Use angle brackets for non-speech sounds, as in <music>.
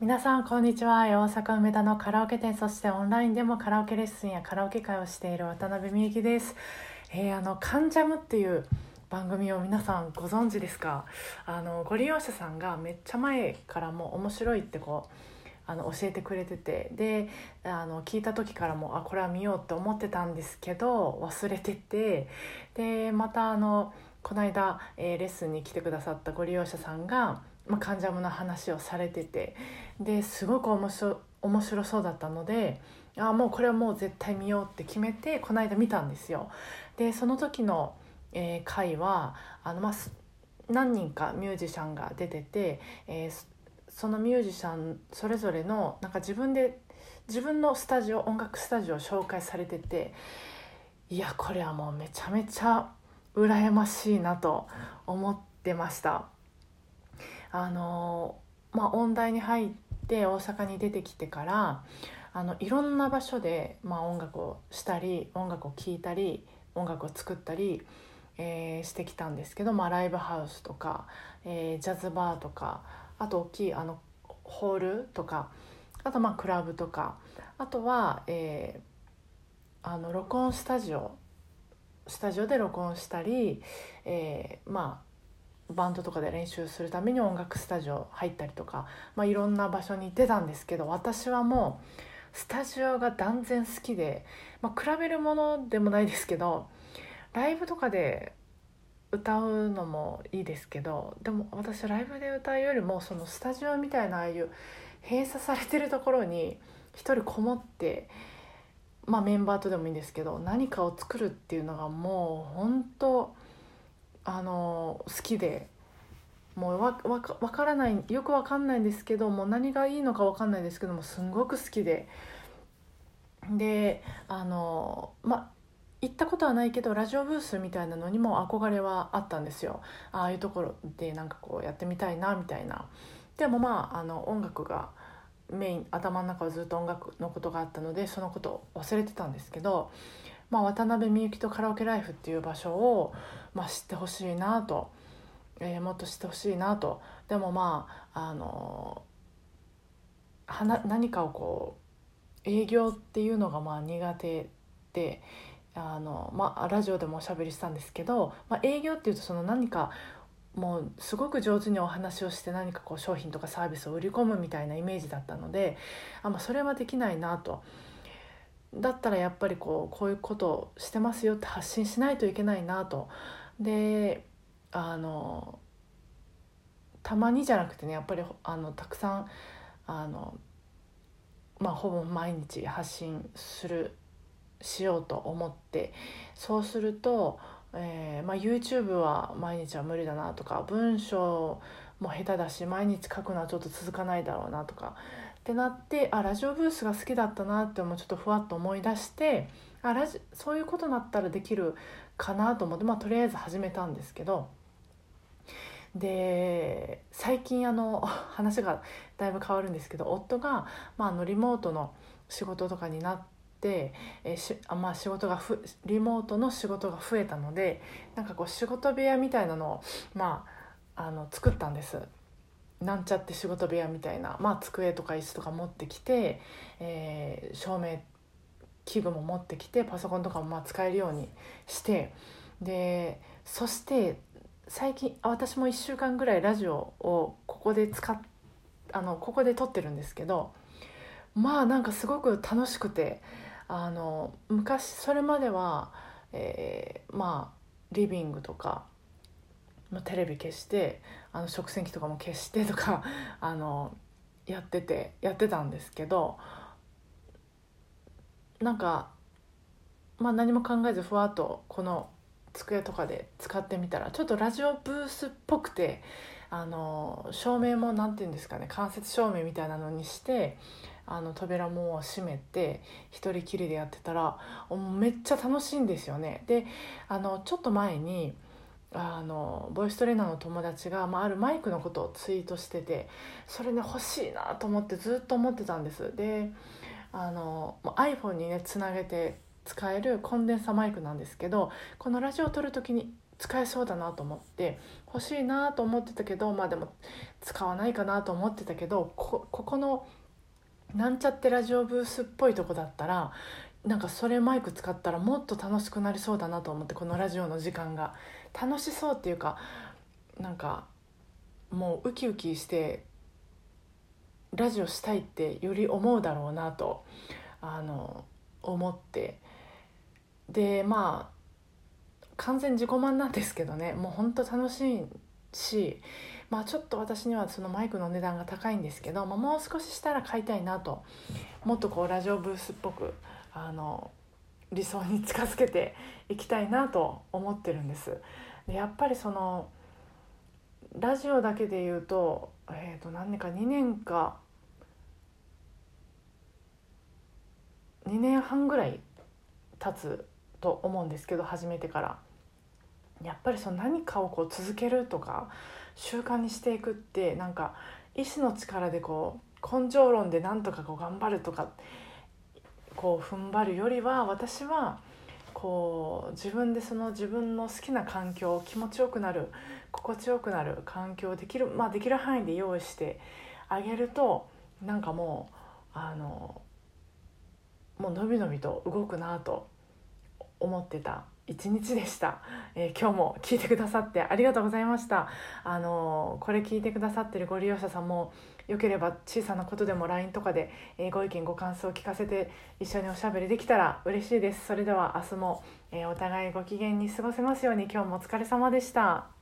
皆さんこんにちは。大阪梅田のカラオケ店そしてオンラインでもカラオケレッスンやカラオケ会をしている渡辺美幸です、えー、あのカンジャムっていう番組を皆さんご存知ですか？あのご利用者さんがめっちゃ前からも面白いってこうあの教えてくれてて。であの聞いた時からもあこれは見ようって思ってたんですけど忘れてて。でまたあのこの間、えー、レッスンに来てくださったご利用者さんがまあ、カンジャムの話をされててですごく面白面白そうだったのであもうこれはもう絶対見ようって決めてこの間見たんですよ。でその時の、えー、回はあの、まあ、何人かミュージシャンが出てて、えー、そのミュージシャンそれぞれのなんか自分で自分のスタジオ音楽スタジオを紹介されてていやこれはもうめちゃめちゃ羨ましいなと思ってました。あのまあ、音大に入って大阪に出てきてからあのいろんな場所で、まあ、音楽をしたり音楽を聴いたり音楽を作ったり、えー、してきたんですけど、まあ、ライブハウスとか、えー、ジャズバーとかあと大きいあのホールとかあとまあクラブとかあとは、えー、あの録音スタジオスタジオで録音したり、えー、まあバンドとかで練習するために音楽スタジオ入ったりとか、まあ、いろんな場所に行ってたんですけど私はもうスタジオが断然好きで、まあ、比べるものでもないですけどライブとかで歌うのもいいですけどでも私ライブで歌うよりもそのスタジオみたいなああいう閉鎖されてるところに一人こもってまあメンバーとでもいいんですけど何かを作るっていうのがもう本当あの好きでもうわわ分からないよく分かんないんですけどもう何がいいのか分かんないですけどもすんごく好きで。であのま行ったことはないけどラジオブースみたいなのにも憧れはあったんですよ。ああいうところでなんかこうやってみたいなみたいな。でもまああの音楽がメイン頭の中はずっと音楽のことがあったのでそのことを忘れてたんですけどまあ、渡辺美幸とカラオケライフっていう場所を、まあ、知ってほしいなと、えー、もっと知ってほしいなとでもまああのはな何かをこう営業っていうのがまあ苦手であの、まあ、ラジオでもおしゃべりしたんですけど、まあ、営業っていうとその何かもうすごく上手にお話をして何かこう商品とかサービスを売り込むみたいなイメージだったのであ、まあ、それはできないなと。だったらやっぱりこうこういうことをしてますよって発信しないといけないなと。であのたまにじゃなくてねやっぱりあのたくさんあのまあほぼ毎日発信するしようと思ってそうすると、えーまあ、YouTube は毎日は無理だなとか文章も下手だし毎日書くのはちょっと続かないだろうなとかってなってあラジオブースが好きだったなってもうちょっとふわっと思い出してあラジそういうことになったらできるかなと思って、まあ、とりあえず始めたんですけどで最近あの <laughs> 話がだいぶ変わるんですけど夫が、まあ、あのリモートの仕事とかになって。えしあまあ、仕事がふリモートの仕事が増えたのでなんかこう仕事部屋みたいなのを、まあ、あの作ったんですなんちゃって仕事部屋みたいな、まあ、机とか椅子とか持ってきて、えー、照明器具も持ってきてパソコンとかもまあ使えるようにしてでそして最近私も1週間ぐらいラジオをここで使っあのここで撮ってるんですけどまあなんかすごく楽しくてあの昔それまでは、えー、まあリビングとかテレビ消してあの食洗機とかも消してとか <laughs> あのやっててやってたんですけどなんか、まあ、何も考えずふわっとこの机とかで使ってみたらちょっとラジオブースっぽくてあの照明も何て言うんですかね間接照明みたいなのにしてあの扉も閉めて一人きりでやってたらめっちゃ楽しいんですよね。であのちょっと前にあのボイストレーナーの友達が、まあ、あるマイクのことをツイートしててそれね欲しいなと思ってずっと思ってたんです。であの iPhone にねつなげて使えるコンデンサマイクなんですけどこのラジオを撮る時に使えそうだなと思って欲しいなと思ってたけどまあでも使わないかなと思ってたけどここのなんちゃってラジオブースっぽいとこだったらなんかそれマイク使ったらもっと楽しくなりそうだなと思ってこのラジオの時間が。楽しそうっていうかなんかもうウキウキしてラジオしたいってより思うだろうなとあの思って。でまあ完全自己満なんですけどね。もうほんと楽しいしまあちょっと私にはそのマイクの値段が高いんですけど、まあ、もう少ししたら買いたいなと。もっとこうラジオブースっぽくあの理想に近づけていきたいなと思ってるんです。でやっぱりそのラジオだけで言うと,、えー、と何年か2年か2年半ぐらい経つと思うんですけど始めてからやっぱりその何かをこう続けるとか習慣にしていくってなんか意志の力でこう根性論でなんとかこう頑張るとかこう踏ん張るよりは私はこう自分でその自分の好きな環境気持ちよくなる心地よくなる環境をできるまあできる範囲で用意してあげるとなんかもうあのもうのびのびと動くなと思ってた。一日でした、えー、今日も聞いてくださってありがとうございました。あのこれ聞いてくださってるご利用者さんもよければ小さなことでも LINE とかで、えー、ご意見ご感想を聞かせて一緒におしゃべりできたら嬉しいです。それでは明日も、え、お互いご機嫌に過ごせますように。今日もお疲れ様でした。